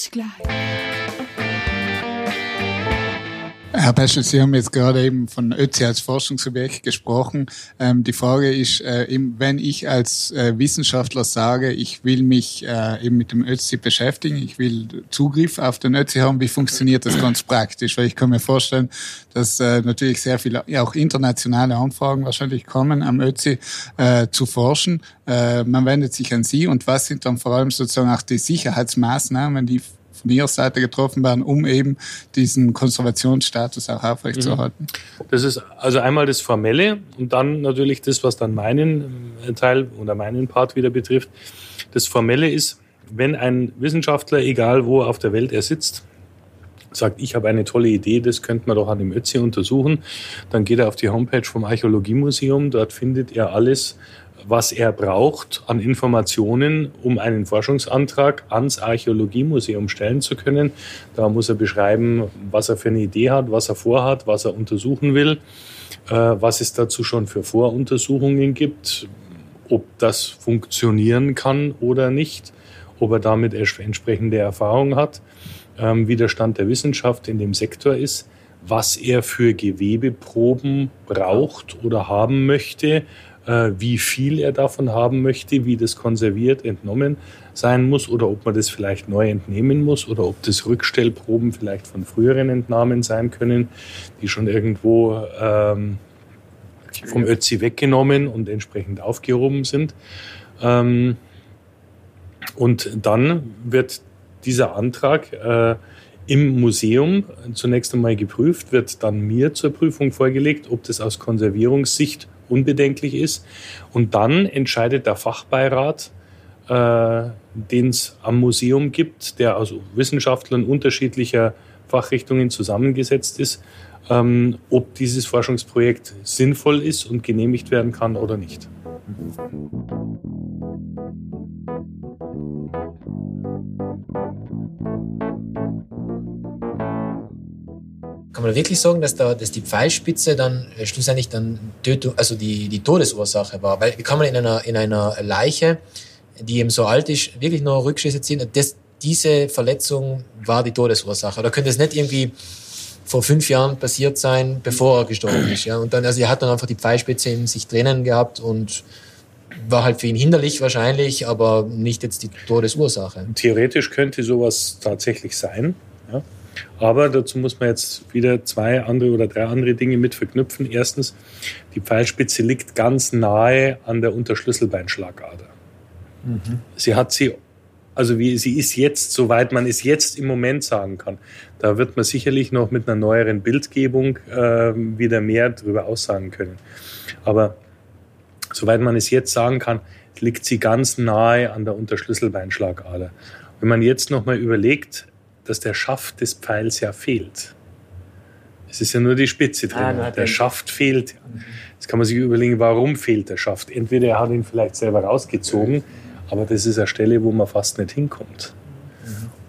Bis gleich. Herr Peschel, Sie haben jetzt gerade eben von Ötzi als Forschungsobjekt gesprochen. Ähm, die Frage ist, äh, eben, wenn ich als äh, Wissenschaftler sage, ich will mich äh, eben mit dem Ötzi beschäftigen, ich will Zugriff auf den Ötzi haben, wie funktioniert das ganz praktisch? Weil ich kann mir vorstellen, dass äh, natürlich sehr viele, ja, auch internationale Anfragen wahrscheinlich kommen, am Ötzi äh, zu forschen. Äh, man wendet sich an Sie und was sind dann vor allem sozusagen auch die Sicherheitsmaßnahmen, die von ihrer Seite getroffen werden, um eben diesen Konservationsstatus auch aufrechtzuerhalten? Das ist also einmal das Formelle und dann natürlich das, was dann meinen äh, Teil oder meinen Part wieder betrifft. Das Formelle ist, wenn ein Wissenschaftler, egal wo auf der Welt er sitzt, sagt, ich habe eine tolle Idee, das könnte man doch an dem Ötzi untersuchen, dann geht er auf die Homepage vom Archäologiemuseum, dort findet er alles, was er braucht an Informationen, um einen Forschungsantrag ans Archäologiemuseum stellen zu können. Da muss er beschreiben, was er für eine Idee hat, was er vorhat, was er untersuchen will, äh, was es dazu schon für Voruntersuchungen gibt, ob das funktionieren kann oder nicht, ob er damit entsprechende Erfahrung hat, ähm, wie der Stand der Wissenschaft in dem Sektor ist, was er für Gewebeproben braucht oder haben möchte, äh, wie viel er davon haben möchte, wie das konserviert, entnommen sein muss oder ob man das vielleicht neu entnehmen muss oder ob das Rückstellproben vielleicht von früheren Entnahmen sein können, die schon irgendwo ähm, vom Ötzi weggenommen und entsprechend aufgehoben sind. Ähm, und dann wird dieser Antrag äh, im Museum zunächst einmal geprüft, wird dann mir zur Prüfung vorgelegt, ob das aus Konservierungssicht unbedenklich ist. Und dann entscheidet der Fachbeirat, äh, den es am Museum gibt, der aus Wissenschaftlern unterschiedlicher Fachrichtungen zusammengesetzt ist, ähm, ob dieses Forschungsprojekt sinnvoll ist und genehmigt werden kann oder nicht. Kann man wirklich sagen, dass, da, dass die Pfeilspitze dann äh, schlussendlich dann Tötung, also die, die Todesursache war? Weil kann man in einer, in einer Leiche, die eben so alt ist, wirklich noch Rückschlüsse ziehen, dass diese Verletzung war die Todesursache? Oder könnte es nicht irgendwie vor fünf Jahren passiert sein, bevor er gestorben ist? Ja? Und dann, also er hat dann einfach die Pfeilspitze in sich drinnen gehabt und war halt für ihn hinderlich wahrscheinlich, aber nicht jetzt die Todesursache. Theoretisch könnte sowas tatsächlich sein. Ja? Aber dazu muss man jetzt wieder zwei andere oder drei andere Dinge mit verknüpfen. Erstens, die Pfeilspitze liegt ganz nahe an der Unterschlüsselbeinschlagader. Mhm. Sie hat sie, also wie sie ist jetzt, soweit man es jetzt im Moment sagen kann. Da wird man sicherlich noch mit einer neueren Bildgebung äh, wieder mehr darüber aussagen können. Aber soweit man es jetzt sagen kann, liegt sie ganz nahe an der Unterschlüsselbeinschlagader. Wenn man jetzt nochmal überlegt, dass der Schaft des Pfeils ja fehlt. Es ist ja nur die Spitze drin. Ah, der Schaft fehlt. Jetzt kann man sich überlegen, warum fehlt der Schaft. Entweder er hat ihn vielleicht selber rausgezogen, aber das ist eine Stelle, wo man fast nicht hinkommt.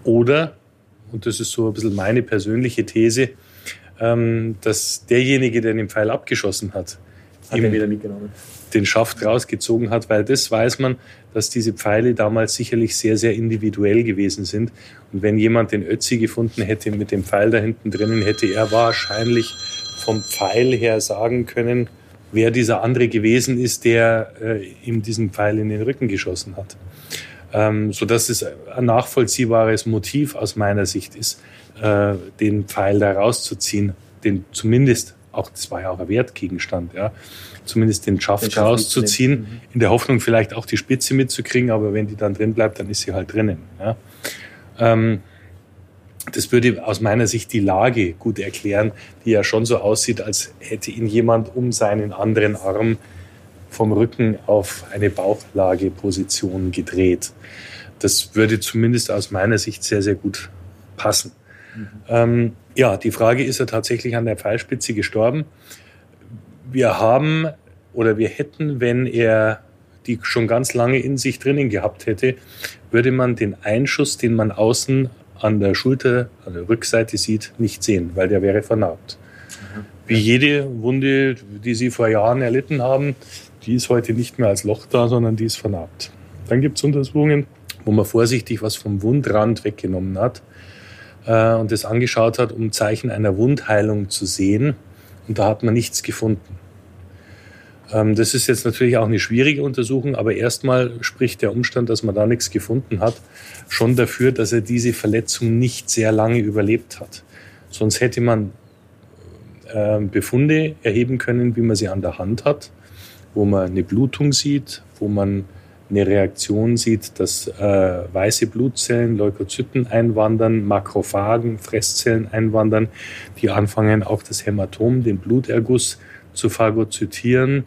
Oder, und das ist so ein bisschen meine persönliche These, ähm, dass derjenige, der den Pfeil abgeschossen hat, hat ihn wieder mitgenommen den Schaft rausgezogen hat, weil das weiß man, dass diese Pfeile damals sicherlich sehr, sehr individuell gewesen sind. Und wenn jemand den Ötzi gefunden hätte mit dem Pfeil da hinten drinnen, hätte er wahrscheinlich vom Pfeil her sagen können, wer dieser andere gewesen ist, der äh, ihm diesen Pfeil in den Rücken geschossen hat. Ähm, so dass es ein nachvollziehbares Motiv aus meiner Sicht ist, äh, den Pfeil da rauszuziehen, den zumindest auch, das war ja auch ein Wertgegenstand, ja, zumindest den Schaft, den Schaft rauszuziehen, mhm. in der Hoffnung vielleicht auch die Spitze mitzukriegen, aber wenn die dann drin bleibt, dann ist sie halt drinnen. Ja. Ähm, das würde aus meiner Sicht die Lage gut erklären, die ja schon so aussieht, als hätte ihn jemand um seinen anderen Arm vom Rücken auf eine Bauchlageposition gedreht. Das würde zumindest aus meiner Sicht sehr, sehr gut passen. Mhm. Ähm, ja, die Frage, ist er tatsächlich an der Pfeilspitze gestorben? Wir haben oder wir hätten, wenn er die schon ganz lange in sich drinnen gehabt hätte, würde man den Einschuss, den man außen an der Schulter, an der Rückseite sieht, nicht sehen, weil der wäre vernarbt. Mhm. Wie jede Wunde, die Sie vor Jahren erlitten haben, die ist heute nicht mehr als Loch da, sondern die ist vernarbt. Dann gibt es Untersuchungen, wo man vorsichtig was vom Wundrand weggenommen hat äh, und das angeschaut hat, um Zeichen einer Wundheilung zu sehen. Und da hat man nichts gefunden. Ähm, das ist jetzt natürlich auch eine schwierige Untersuchung, aber erstmal spricht der Umstand, dass man da nichts gefunden hat, schon dafür, dass er diese Verletzung nicht sehr lange überlebt hat. Sonst hätte man äh, Befunde erheben können, wie man sie an der Hand hat, wo man eine Blutung sieht, wo man eine Reaktion sieht, dass äh, weiße Blutzellen, Leukozyten einwandern, Makrophagen, Fresszellen einwandern, die anfangen auch das Hämatom, den Bluterguss zu phagozytieren,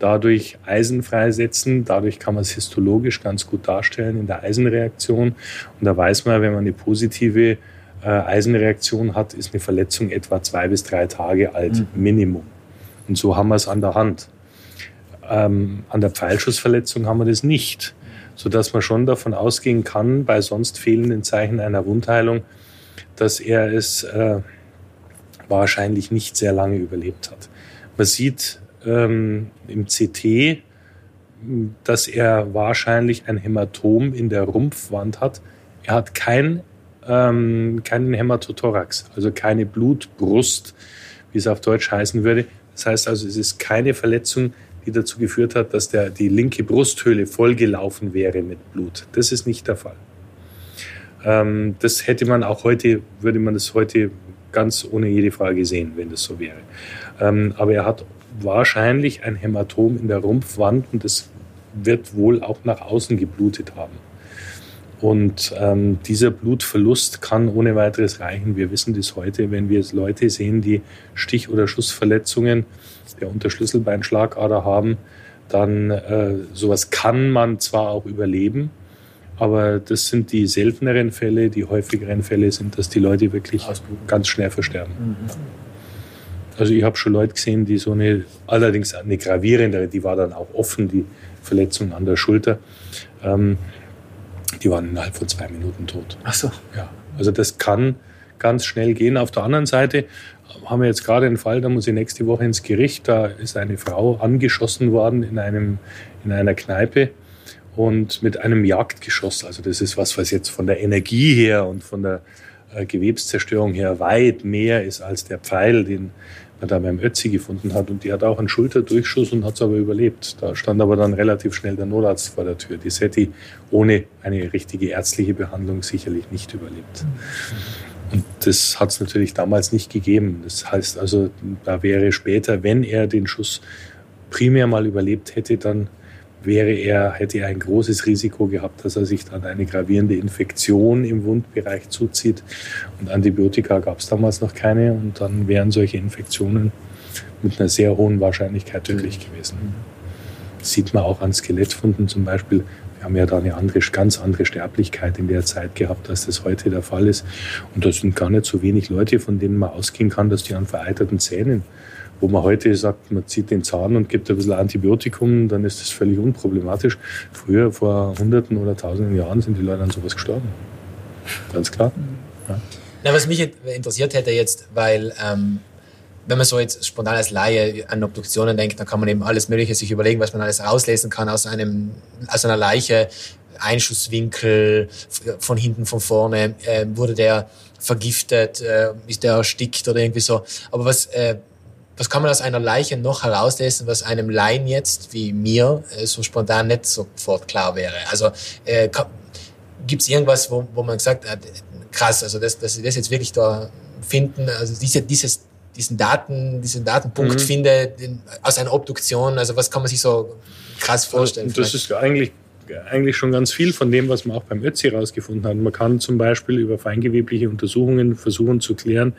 dadurch Eisen freisetzen. Dadurch kann man es histologisch ganz gut darstellen in der Eisenreaktion. Und da weiß man, wenn man eine positive äh, Eisenreaktion hat, ist eine Verletzung etwa zwei bis drei Tage alt, mhm. Minimum. Und so haben wir es an der Hand. Ähm, an der Pfeilschussverletzung haben wir das nicht, sodass man schon davon ausgehen kann, bei sonst fehlenden Zeichen einer Wundheilung, dass er es äh, wahrscheinlich nicht sehr lange überlebt hat. Man sieht ähm, im CT, dass er wahrscheinlich ein Hämatom in der Rumpfwand hat. Er hat kein, ähm, keinen Hämatothorax, also keine Blutbrust, wie es auf Deutsch heißen würde. Das heißt also, es ist keine Verletzung, die dazu geführt hat, dass der, die linke Brusthöhle vollgelaufen wäre mit Blut. Das ist nicht der Fall. Ähm, das hätte man auch heute, würde man das heute ganz ohne jede Frage sehen, wenn das so wäre. Ähm, aber er hat wahrscheinlich ein Hämatom in der Rumpfwand und das wird wohl auch nach außen geblutet haben. Und ähm, dieser Blutverlust kann ohne weiteres reichen. Wir wissen das heute, wenn wir Leute sehen, die Stich- oder Schussverletzungen der Unterschlüsselbeinschlagader haben, dann äh, sowas kann man zwar auch überleben, aber das sind die selteneren Fälle. Die häufigeren Fälle sind, dass die Leute wirklich ganz schnell versterben. Mhm. Also ich habe schon Leute gesehen, die so eine, allerdings eine gravierendere, die war dann auch offen, die Verletzung an der Schulter. Ähm, die waren innerhalb von zwei Minuten tot. Ach so. Ja, also das kann ganz schnell gehen. Auf der anderen Seite haben wir jetzt gerade einen Fall, da muss ich nächste Woche ins Gericht. Da ist eine Frau angeschossen worden in, einem, in einer Kneipe und mit einem Jagdgeschoss. Also das ist was, was jetzt von der Energie her und von der äh, Gewebszerstörung her weit mehr ist als der Pfeil, den man da beim Ötzi gefunden hat. Und die hat auch einen Schulterdurchschuss und hat es aber überlebt. Da stand aber dann relativ schnell der Notarzt vor der Tür. Die hätte ohne eine richtige ärztliche Behandlung sicherlich nicht überlebt. Und das hat es natürlich damals nicht gegeben. Das heißt also, da wäre später, wenn er den Schuss primär mal überlebt hätte, dann wäre er, hätte er ein großes Risiko gehabt, dass er sich dann eine gravierende Infektion im Wundbereich zuzieht. Und Antibiotika gab es damals noch keine und dann wären solche Infektionen mit einer sehr hohen Wahrscheinlichkeit tödlich gewesen. Das sieht man auch an Skelettfunden zum Beispiel. Haben ja da eine andere, ganz andere Sterblichkeit in der Zeit gehabt, als das heute der Fall ist. Und da sind gar nicht so wenig Leute, von denen man ausgehen kann, dass die an vereiterten Zähnen wo man heute sagt, man zieht den Zahn und gibt ein bisschen Antibiotikum, dann ist das völlig unproblematisch. Früher, vor Hunderten oder Tausenden Jahren, sind die Leute an sowas gestorben. Ganz klar. Ja. Na, was mich interessiert hätte jetzt, weil ähm, wenn man so jetzt spontan als Laie an Obduktionen denkt, dann kann man eben alles Mögliche sich überlegen, was man alles rauslesen kann aus einem aus einer Leiche. Einschusswinkel von hinten, von vorne, äh, wurde der vergiftet, äh, ist der erstickt oder irgendwie so. Aber was äh, was kann man aus einer Leiche noch herauslesen, was einem Laien jetzt, wie mir, äh, so spontan nicht sofort klar wäre? Also äh, gibt es irgendwas, wo, wo man sagt, äh, krass, also dass, dass sie das jetzt wirklich da finden, also diese, dieses, diesen Daten, diesen Datenpunkt mhm. finde den, aus einer Obduktion, also was kann man sich so krass vorstellen? Also, das ist eigentlich eigentlich schon ganz viel von dem, was man auch beim Ötzi herausgefunden hat. Man kann zum Beispiel über feingewebliche Untersuchungen versuchen zu klären,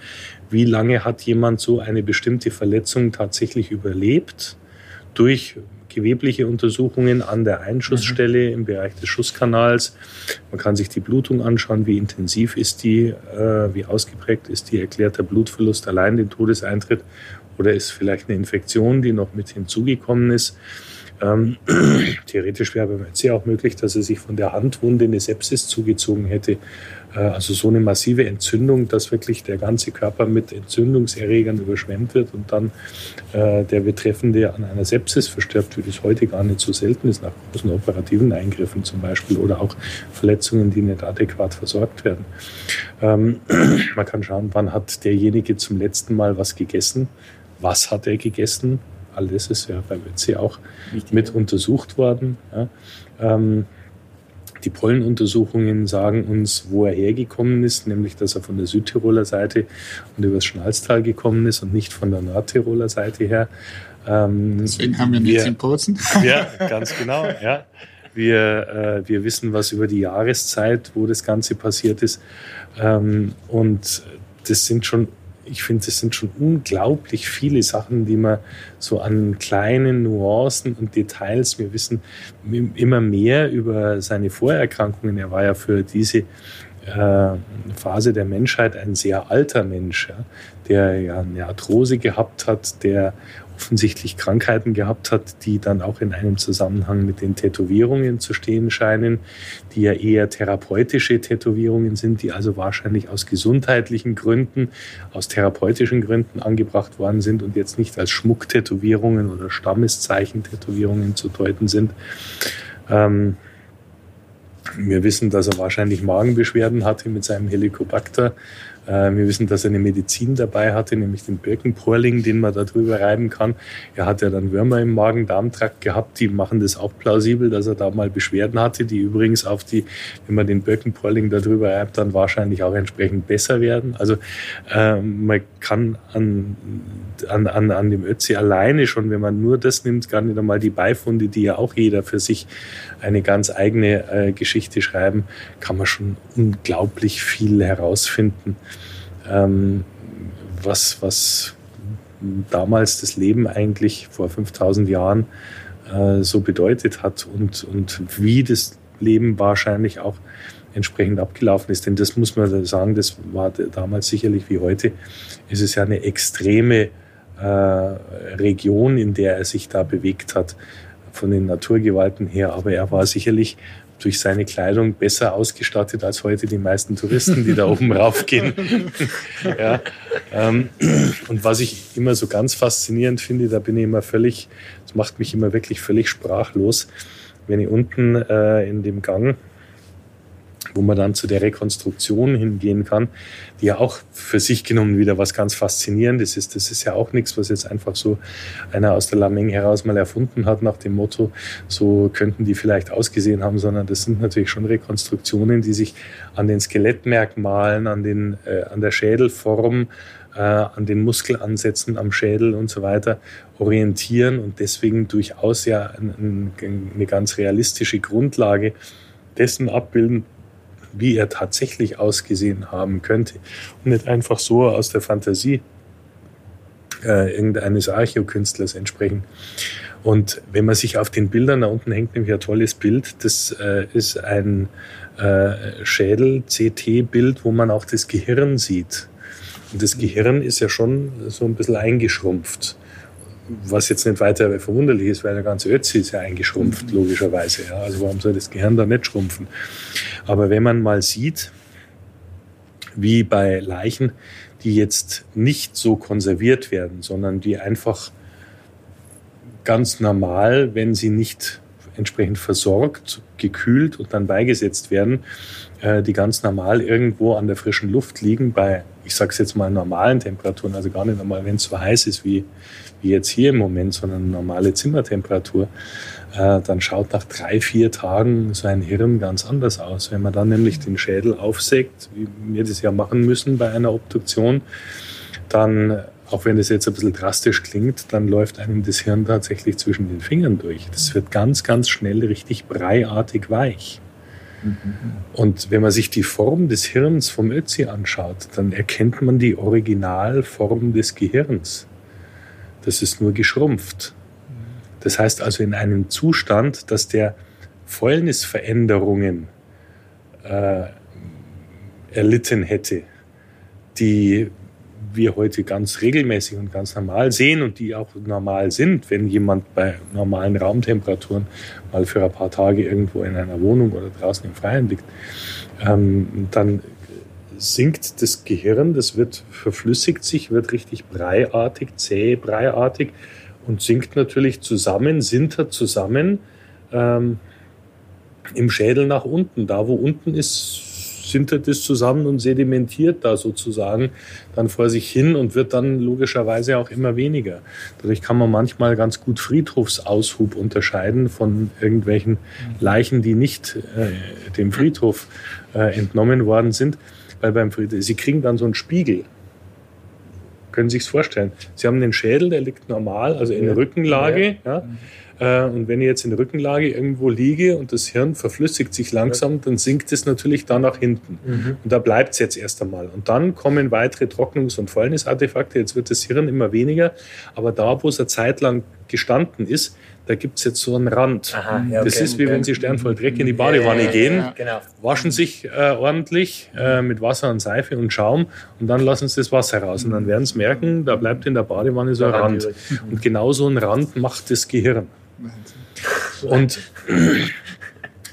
wie lange hat jemand so eine bestimmte Verletzung tatsächlich überlebt durch gewebliche Untersuchungen an der Einschussstelle mhm. im Bereich des Schusskanals. Man kann sich die Blutung anschauen, wie intensiv ist die, äh, wie ausgeprägt ist die, erklärt der Blutverlust allein den Todeseintritt oder ist vielleicht eine Infektion, die noch mit hinzugekommen ist. Ähm, theoretisch wäre beim Ötzi auch möglich, dass er sich von der Handwunde eine Sepsis zugezogen hätte. Äh, also so eine massive Entzündung, dass wirklich der ganze Körper mit Entzündungserregern überschwemmt wird und dann äh, der Betreffende an einer Sepsis verstirbt, wie das heute gar nicht so selten ist, nach großen operativen Eingriffen zum Beispiel oder auch Verletzungen, die nicht adäquat versorgt werden. Ähm, man kann schauen, wann hat derjenige zum letzten Mal was gegessen, was hat er gegessen, all das ist ja bei Ötzi auch Wichtig, mit untersucht worden. Ja. Ähm, die Pollenuntersuchungen sagen uns, wo er hergekommen ist, nämlich dass er von der Südtiroler Seite und übers Schnalztal gekommen ist und nicht von der Nordtiroler Seite her. Ähm, Deswegen haben wir nichts in Bozen. Ja, ganz genau. Ja. Wir, äh, wir wissen was über die Jahreszeit, wo das Ganze passiert ist. Ähm, und das sind schon ich finde, es sind schon unglaublich viele Sachen, die man so an kleinen Nuancen und Details, wir wissen immer mehr über seine Vorerkrankungen. Er war ja für diese äh, Phase der Menschheit ein sehr alter Mensch, ja, der ja eine Arthrose gehabt hat, der offensichtlich Krankheiten gehabt hat, die dann auch in einem Zusammenhang mit den Tätowierungen zu stehen scheinen, die ja eher therapeutische Tätowierungen sind, die also wahrscheinlich aus gesundheitlichen Gründen, aus therapeutischen Gründen angebracht worden sind und jetzt nicht als Schmucktätowierungen oder Stammeszeichen-Tätowierungen zu deuten sind. Ähm, wir wissen, dass er wahrscheinlich Magenbeschwerden hatte mit seinem Helicobacter. Äh, wir wissen, dass er eine Medizin dabei hatte, nämlich den Birkenporling, den man da drüber reiben kann. Er hat ja dann Würmer im Magen-Darm-Trakt gehabt, die machen das auch plausibel, dass er da mal Beschwerden hatte, die übrigens auf die, wenn man den Birkenporling da drüber reibt, dann wahrscheinlich auch entsprechend besser werden. Also äh, man kann an, an, an, an dem Ötzi alleine schon, wenn man nur das nimmt, gar nicht einmal die Beifunde, die ja auch jeder für sich eine ganz eigene äh, Geschichte schreiben, kann man schon unglaublich viel herausfinden ähm, was, was damals das Leben eigentlich vor 5000 Jahren äh, so bedeutet hat und, und wie das Leben wahrscheinlich auch entsprechend abgelaufen ist. Denn das muss man sagen, das war damals sicherlich wie heute, ist es ja eine extreme äh, Region, in der er sich da bewegt hat, von den Naturgewalten her. Aber er war sicherlich durch seine Kleidung besser ausgestattet als heute die meisten Touristen, die da oben raufgehen. ja, ähm, und was ich immer so ganz faszinierend finde, da bin ich immer völlig, das macht mich immer wirklich völlig sprachlos, wenn ich unten äh, in dem Gang wo man dann zu der Rekonstruktion hingehen kann, die ja auch für sich genommen wieder was ganz Faszinierendes ist. Das ist ja auch nichts, was jetzt einfach so einer aus der Lameng heraus mal erfunden hat nach dem Motto, so könnten die vielleicht ausgesehen haben, sondern das sind natürlich schon Rekonstruktionen, die sich an den Skelettmerkmalen, an, den, äh, an der Schädelform, äh, an den Muskelansätzen am Schädel und so weiter orientieren und deswegen durchaus ja ein, ein, eine ganz realistische Grundlage dessen abbilden, wie er tatsächlich ausgesehen haben könnte und nicht einfach so aus der Fantasie äh, irgendeines Archäokünstlers entsprechen. Und wenn man sich auf den Bildern, da unten hängt nämlich ein tolles Bild, das äh, ist ein äh, Schädel-CT-Bild, wo man auch das Gehirn sieht. Und das Gehirn ist ja schon so ein bisschen eingeschrumpft was jetzt nicht weiter verwunderlich ist, weil der ganze Ötzi ist ja eingeschrumpft, mhm. logischerweise. Ja. Also warum soll das Gehirn da nicht schrumpfen? Aber wenn man mal sieht, wie bei Leichen, die jetzt nicht so konserviert werden, sondern die einfach ganz normal, wenn sie nicht entsprechend versorgt, gekühlt und dann beigesetzt werden, äh, die ganz normal irgendwo an der frischen Luft liegen bei, ich sage es jetzt mal, normalen Temperaturen, also gar nicht einmal, wenn es so heiß ist wie, wie jetzt hier im Moment, sondern normale Zimmertemperatur, äh, dann schaut nach drei, vier Tagen so ein Hirn ganz anders aus. Wenn man dann nämlich den Schädel aufsägt, wie wir das ja machen müssen bei einer Obduktion, dann, auch wenn das jetzt ein bisschen drastisch klingt, dann läuft einem das Hirn tatsächlich zwischen den Fingern durch. Das wird ganz, ganz schnell richtig breiartig weich. Und wenn man sich die Form des Hirns vom Ötzi anschaut, dann erkennt man die Originalform des Gehirns. Das ist nur geschrumpft. Das heißt also in einem Zustand, dass der Fäulnisveränderungen äh, erlitten hätte, die wir heute ganz regelmäßig und ganz normal sehen und die auch normal sind, wenn jemand bei normalen Raumtemperaturen mal für ein paar Tage irgendwo in einer Wohnung oder draußen im Freien liegt, ähm, dann sinkt das Gehirn, das wird verflüssigt sich, wird richtig breiartig, zäh, breiartig und sinkt natürlich zusammen, sintert zusammen ähm, im Schädel nach unten. Da, wo unten ist, sintert es zusammen und sedimentiert da sozusagen dann vor sich hin und wird dann logischerweise auch immer weniger. Dadurch kann man manchmal ganz gut Friedhofsaushub unterscheiden von irgendwelchen Leichen, die nicht äh, dem Friedhof äh, entnommen worden sind. Weil beim Friedhof, sie kriegen dann so einen Spiegel. Können Sie sich vorstellen? Sie haben den Schädel, der liegt normal, also in der Rückenlage. Ja. Äh, und wenn ich jetzt in der Rückenlage irgendwo liege und das Hirn verflüssigt sich langsam, dann sinkt es natürlich da nach hinten. Mhm. Und da bleibt es jetzt erst einmal. Und dann kommen weitere Trocknungs- und Fäulnisartefakte. Jetzt wird das Hirn immer weniger. Aber da, wo es eine Zeit lang gestanden ist, da gibt es jetzt so einen Rand. Aha, ja, okay. Das ist wie wenn Sie sternvoll Dreck in die Badewanne ja, gehen, ja, genau. waschen sich äh, ordentlich äh, mit Wasser und Seife und Schaum und dann lassen Sie das Wasser raus. Und dann werden Sie merken, da bleibt in der Badewanne so ein Rand. Und genau so ein Rand macht das Gehirn. Und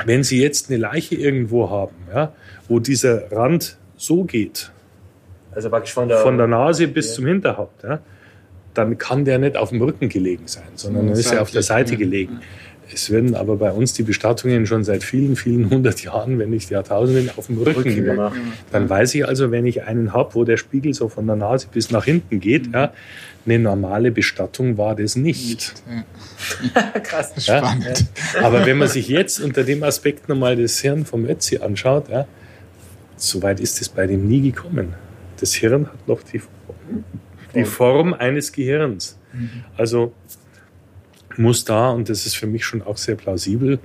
wenn Sie jetzt eine Leiche irgendwo haben, ja, wo dieser Rand so geht, also praktisch von der, von der Nase bis zum Hinterhaupt, ja, dann kann der nicht auf dem Rücken gelegen sein, sondern dann ist er auf der Seite gelegen. Es werden aber bei uns die Bestattungen schon seit vielen, vielen hundert Jahren, wenn nicht Jahrtausenden, auf dem Rücken, gemacht. Dann weiß ich also, wenn ich einen habe, wo der Spiegel so von der Nase bis nach hinten geht, mhm. ja, eine normale Bestattung war das nicht. Ja. Krass. Ja? Spannend. Aber wenn man sich jetzt unter dem Aspekt nochmal das Hirn vom Ötzi anschaut, ja, so weit ist es bei dem nie gekommen. Das Hirn hat noch die, die Form eines Gehirns. Mhm. Also muss da, und das ist für mich schon auch sehr plausibel,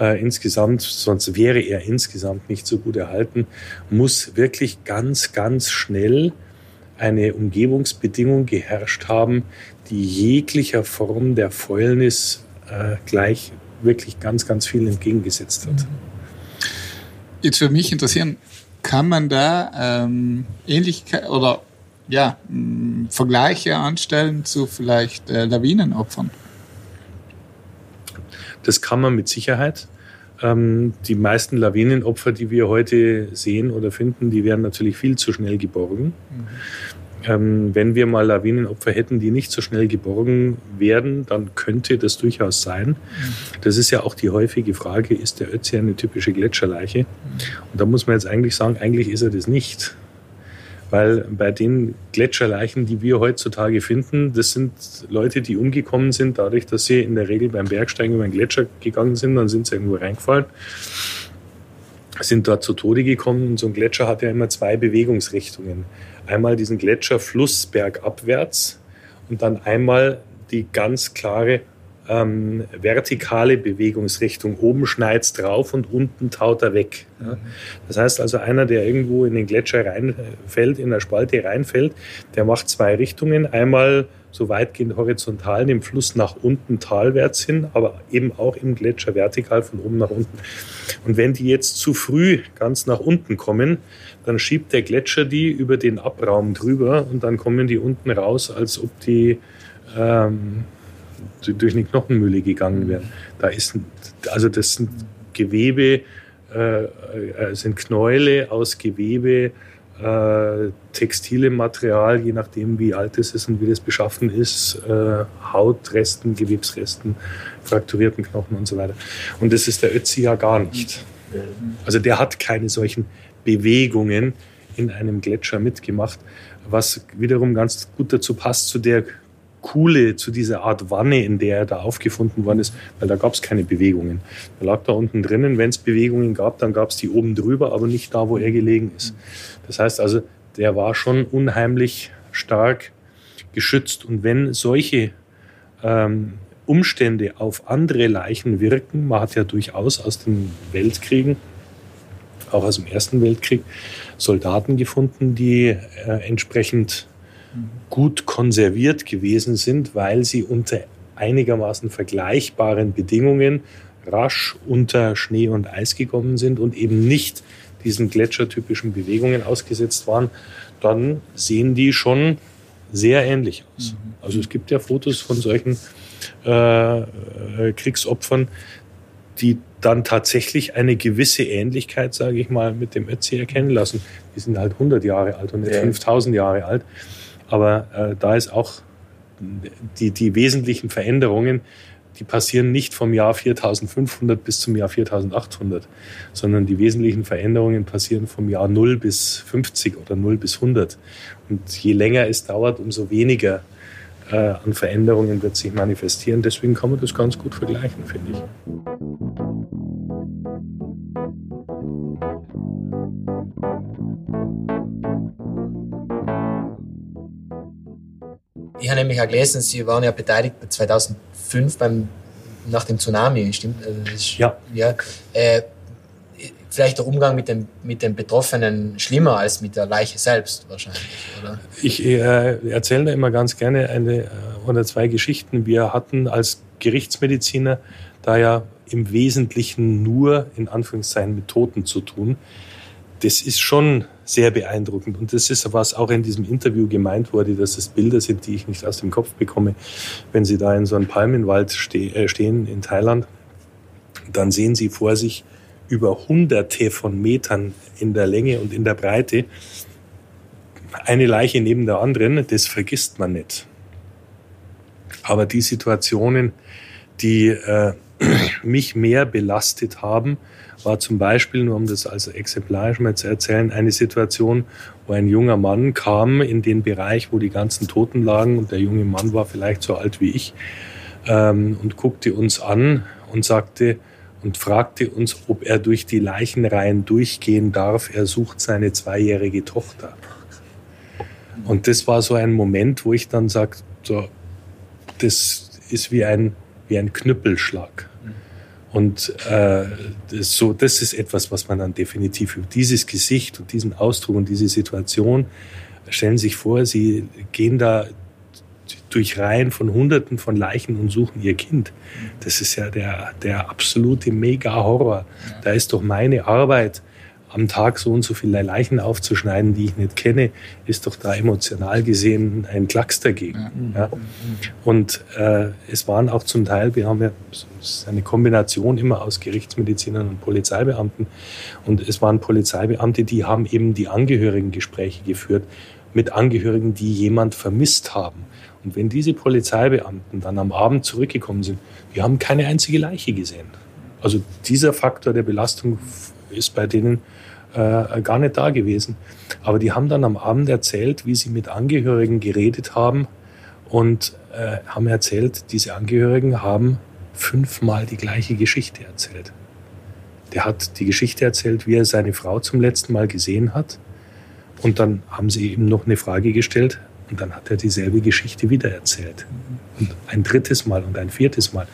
äh, insgesamt, sonst wäre er insgesamt nicht so gut erhalten, muss wirklich ganz, ganz schnell eine Umgebungsbedingung geherrscht haben, die jeglicher Form der Fäulnis äh, gleich wirklich ganz, ganz viel entgegengesetzt hat. Jetzt für mich interessieren, kann man da ähm, Ähnlichkeit oder ja, mh, Vergleiche anstellen zu vielleicht äh, Lawinenopfern? Das kann man mit Sicherheit. Ähm, die meisten Lawinenopfer, die wir heute sehen oder finden, die werden natürlich viel zu schnell geborgen. Mhm. Ähm, wenn wir mal Lawinenopfer hätten, die nicht so schnell geborgen werden, dann könnte das durchaus sein. Mhm. Das ist ja auch die häufige Frage, ist der Ötzi eine typische Gletscherleiche? Mhm. Und da muss man jetzt eigentlich sagen, eigentlich ist er das nicht. Weil bei den Gletscherleichen, die wir heutzutage finden, das sind Leute, die umgekommen sind, dadurch, dass sie in der Regel beim Bergsteigen über einen Gletscher gegangen sind, dann sind sie irgendwo reingefallen, sind dort zu Tode gekommen. Und so ein Gletscher hat ja immer zwei Bewegungsrichtungen. Einmal diesen Gletscherfluss bergabwärts und dann einmal die ganz klare ähm, vertikale Bewegungsrichtung. Oben schneit's drauf und unten taut er weg. Ja. Das heißt also, einer, der irgendwo in den Gletscher reinfällt, in der Spalte reinfällt, der macht zwei Richtungen. Einmal so weitgehend horizontal den Fluss nach unten talwärts hin, aber eben auch im Gletscher vertikal von oben nach unten. Und wenn die jetzt zu früh ganz nach unten kommen, dann schiebt der Gletscher die über den Abraum drüber und dann kommen die unten raus, als ob die ähm, durch eine Knochenmühle gegangen wären. Da ist, also das sind Gewebe, äh, äh, sind Knäule aus Gewebe, äh, textilem Material, je nachdem wie alt es ist und wie das beschaffen ist, äh, Hautresten, Gewebsresten, frakturierten Knochen und so weiter. Und das ist der Ötzi ja gar nicht. Also der hat keine solchen Bewegungen in einem Gletscher mitgemacht, was wiederum ganz gut dazu passt zu der Kuhle, zu dieser Art Wanne, in der er da aufgefunden worden ist, weil da gab es keine Bewegungen. Er lag da unten drinnen. Wenn es Bewegungen gab, dann gab es die oben drüber, aber nicht da, wo er gelegen ist. Das heißt also, der war schon unheimlich stark geschützt. Und wenn solche ähm, Umstände auf andere Leichen wirken, man hat ja durchaus aus den Weltkriegen, auch aus dem Ersten Weltkrieg, Soldaten gefunden, die äh, entsprechend gut konserviert gewesen sind, weil sie unter einigermaßen vergleichbaren Bedingungen rasch unter Schnee und Eis gekommen sind und eben nicht diesen gletschertypischen Bewegungen ausgesetzt waren, dann sehen die schon sehr ähnlich aus. Mhm. Also es gibt ja Fotos von solchen äh, äh Kriegsopfern, die dann tatsächlich eine gewisse Ähnlichkeit, sage ich mal, mit dem Ötzi erkennen lassen. die sind halt 100 Jahre alt und nicht ja. 5000 Jahre alt. Aber äh, da ist auch die, die wesentlichen Veränderungen, die passieren nicht vom Jahr 4500 bis zum Jahr 4800, sondern die wesentlichen Veränderungen passieren vom Jahr 0 bis 50 oder 0 bis 100. Und je länger es dauert, umso weniger äh, an Veränderungen wird sich manifestieren. Deswegen kann man das ganz gut vergleichen, finde ich. Ich habe nämlich auch gelesen, Sie waren ja beteiligt 2005 beim, nach dem Tsunami, stimmt? Also ja. ja äh, vielleicht der Umgang mit dem, mit dem Betroffenen schlimmer als mit der Leiche selbst wahrscheinlich, oder? Ich äh, erzähle da immer ganz gerne eine äh, oder zwei Geschichten. Wir hatten als Gerichtsmediziner da ja im Wesentlichen nur in Anführungszeichen mit Toten zu tun. Das ist schon sehr beeindruckend. Und das ist, was auch in diesem Interview gemeint wurde, dass es Bilder sind, die ich nicht aus dem Kopf bekomme. Wenn Sie da in so einem Palmenwald ste äh, stehen in Thailand, dann sehen Sie vor sich über hunderte von Metern in der Länge und in der Breite eine Leiche neben der anderen. Das vergisst man nicht. Aber die Situationen, die äh, mich mehr belastet haben, war zum Beispiel, nur um das also exemplarisch mal zu erzählen, eine Situation, wo ein junger Mann kam in den Bereich, wo die ganzen Toten lagen und der junge Mann war vielleicht so alt wie ich ähm, und guckte uns an und sagte und fragte uns, ob er durch die Leichenreihen durchgehen darf. Er sucht seine zweijährige Tochter. Und das war so ein Moment, wo ich dann sagte, so, das ist wie ein, wie ein Knüppelschlag. Und äh, so, das ist etwas, was man dann definitiv über dieses Gesicht und diesen Ausdruck und diese Situation stellen sich vor, sie gehen da durch Reihen von Hunderten von Leichen und suchen ihr Kind. Das ist ja der, der absolute Mega-Horror. Da ist doch meine Arbeit am Tag so und so viele Leichen aufzuschneiden, die ich nicht kenne, ist doch da emotional gesehen ein Klacks dagegen. Ja. Und äh, es waren auch zum Teil, wir haben ja eine Kombination immer aus Gerichtsmedizinern und Polizeibeamten. Und es waren Polizeibeamte, die haben eben die Angehörigengespräche geführt mit Angehörigen, die jemand vermisst haben. Und wenn diese Polizeibeamten dann am Abend zurückgekommen sind, wir haben keine einzige Leiche gesehen. Also dieser Faktor der Belastung ist bei denen äh, gar nicht da gewesen. Aber die haben dann am Abend erzählt, wie sie mit Angehörigen geredet haben und äh, haben erzählt, diese Angehörigen haben fünfmal die gleiche Geschichte erzählt. Der hat die Geschichte erzählt, wie er seine Frau zum letzten Mal gesehen hat. Und dann haben sie ihm noch eine Frage gestellt und dann hat er dieselbe Geschichte wieder erzählt. Und ein drittes Mal und ein viertes Mal,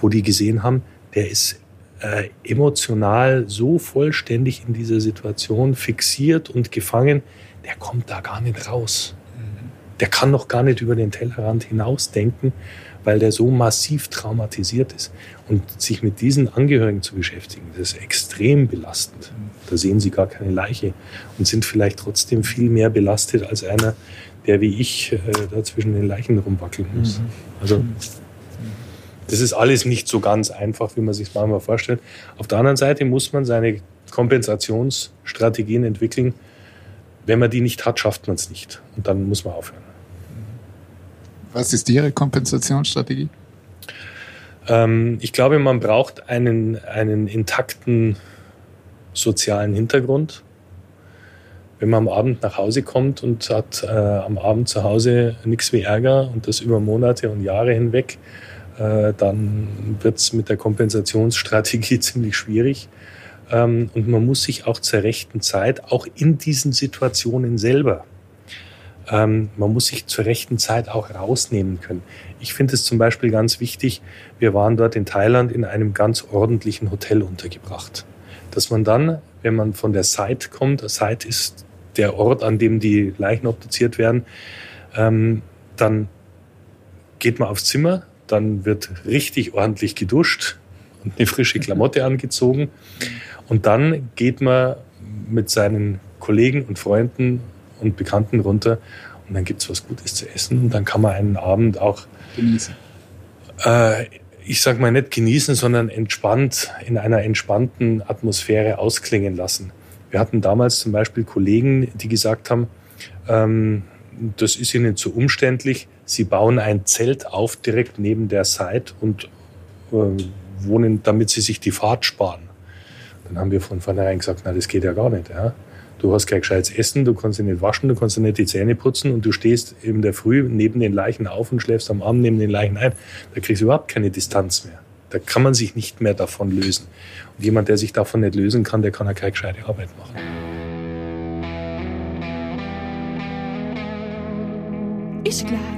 wo die gesehen haben, der ist äh, emotional so vollständig in dieser Situation fixiert und gefangen, der kommt da gar nicht raus. Der kann noch gar nicht über den Tellerrand hinausdenken, weil der so massiv traumatisiert ist. Und sich mit diesen Angehörigen zu beschäftigen, das ist extrem belastend. Da sehen sie gar keine Leiche und sind vielleicht trotzdem viel mehr belastet als einer, der wie ich äh, da zwischen den Leichen rumwackeln muss. Mhm. Also das ist alles nicht so ganz einfach, wie man sich manchmal vorstellt. Auf der anderen Seite muss man seine Kompensationsstrategien entwickeln. Wenn man die nicht hat, schafft man es nicht. Und dann muss man aufhören. Was ist Ihre Kompensationsstrategie? Ähm, ich glaube, man braucht einen, einen intakten sozialen Hintergrund. Wenn man am Abend nach Hause kommt und hat äh, am Abend zu Hause nichts wie Ärger und das über Monate und Jahre hinweg, äh, dann wird es mit der Kompensationsstrategie ziemlich schwierig. Ähm, und man muss sich auch zur rechten Zeit, auch in diesen Situationen selber, ähm, man muss sich zur rechten Zeit auch rausnehmen können. Ich finde es zum Beispiel ganz wichtig, wir waren dort in Thailand in einem ganz ordentlichen Hotel untergebracht. Dass man dann, wenn man von der Site kommt, Site ist der Ort, an dem die Leichen obduziert werden, ähm, dann geht man aufs Zimmer, dann wird richtig ordentlich geduscht und eine frische Klamotte angezogen. Und dann geht man mit seinen Kollegen und Freunden und Bekannten runter und dann gibt es was Gutes zu essen und dann kann man einen Abend auch genießen. Äh, ich sage mal nicht genießen, sondern entspannt in einer entspannten Atmosphäre ausklingen lassen. Wir hatten damals zum Beispiel Kollegen, die gesagt haben, ähm, das ist ihnen zu umständlich. Sie bauen ein Zelt auf direkt neben der Site und äh, wohnen, damit sie sich die Fahrt sparen. Dann haben wir von vornherein gesagt, na, das geht ja gar nicht. Ja. Du hast kein gescheites Essen, du kannst dich nicht waschen, du kannst dir nicht die Zähne putzen und du stehst in der Früh neben den Leichen auf und schläfst am Abend neben den Leichen ein. Da kriegst du überhaupt keine Distanz mehr. Da kann man sich nicht mehr davon lösen. Und jemand, der sich davon nicht lösen kann, der kann ja keine gescheite Arbeit machen. Ist gleich.